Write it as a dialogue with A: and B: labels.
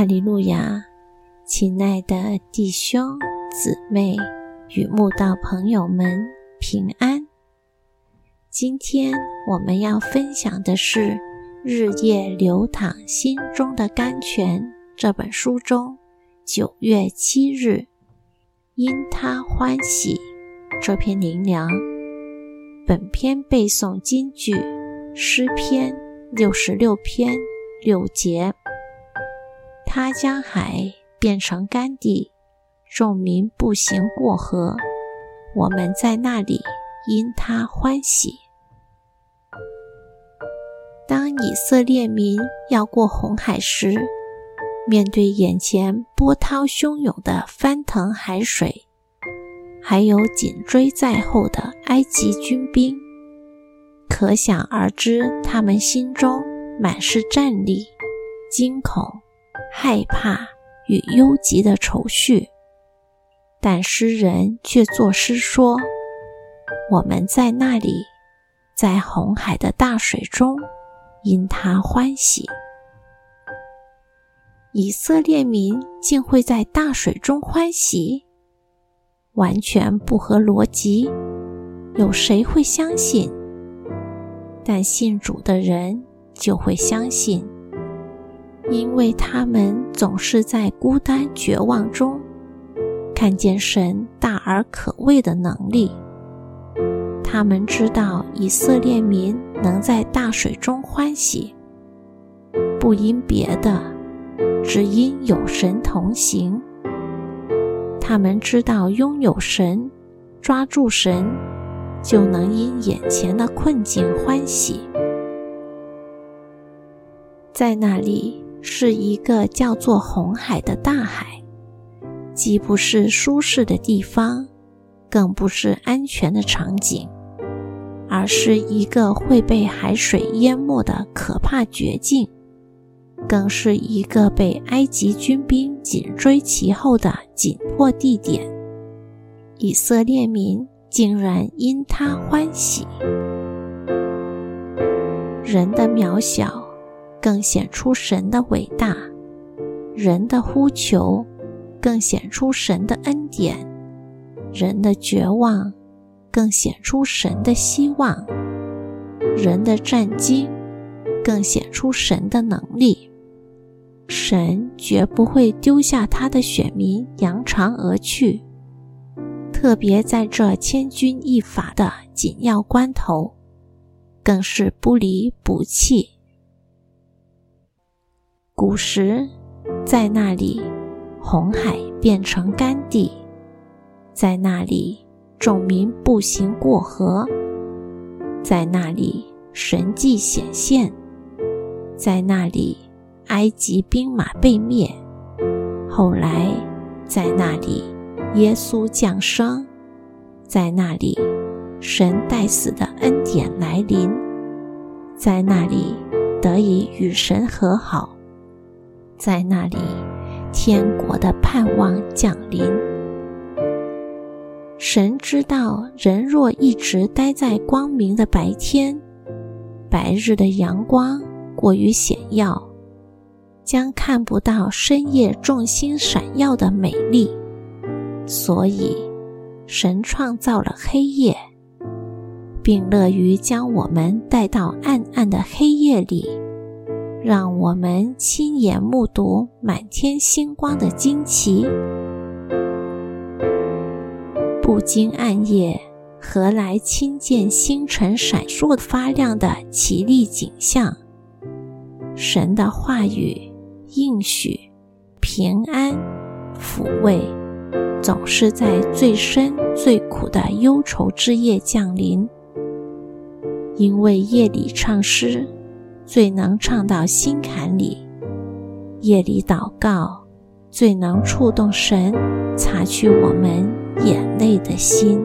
A: 哈利路亚！亲爱的弟兄姊妹与慕道朋友们，平安！今天我们要分享的是《日夜流淌心中的甘泉》这本书中九月七日因他欢喜这篇灵粮。本篇背诵金句诗篇六十六篇六节。他将海变成干地，众民步行过河。我们在那里因他欢喜。当以色列民要过红海时，面对眼前波涛汹涌的翻腾海水，还有紧追在后的埃及军兵，可想而知，他们心中满是战栗、惊恐。害怕与忧急的愁绪，但诗人却作诗说：“我们在那里，在红海的大水中，因他欢喜。”以色列民竟会在大水中欢喜，完全不合逻辑，有谁会相信？但信主的人就会相信。因为他们总是在孤单绝望中看见神大而可畏的能力。他们知道以色列民能在大水中欢喜，不因别的，只因有神同行。他们知道拥有神，抓住神，就能因眼前的困境欢喜。在那里。是一个叫做红海的大海，既不是舒适的地方，更不是安全的场景，而是一个会被海水淹没的可怕绝境，更是一个被埃及军兵紧追其后的紧迫地点。以色列民竟然因他欢喜，人的渺小。更显出神的伟大，人的呼求更显出神的恩典，人的绝望更显出神的希望，人的战机更显出神的能力。神绝不会丢下他的选民扬长而去，特别在这千钧一发的紧要关头，更是不离不弃。古时，在那里，红海变成干地；在那里，众民步行过河；在那里，神迹显现；在那里，埃及兵马被灭。后来，在那里，耶稣降生；在那里，神待死的恩典来临；在那里，得以与神和好。在那里，天国的盼望降临。神知道，人若一直待在光明的白天，白日的阳光过于显耀，将看不到深夜众星闪耀的美丽。所以，神创造了黑夜，并乐于将我们带到暗暗的黑夜里。让我们亲眼目睹满天星光的惊奇。不经暗夜，何来亲见星辰闪烁发亮的奇丽景象？神的话语、应许、平安、抚慰，总是在最深最苦的忧愁之夜降临。因为夜里唱诗。最能唱到心坎里，夜里祷告，最能触动神，擦去我们眼泪的心。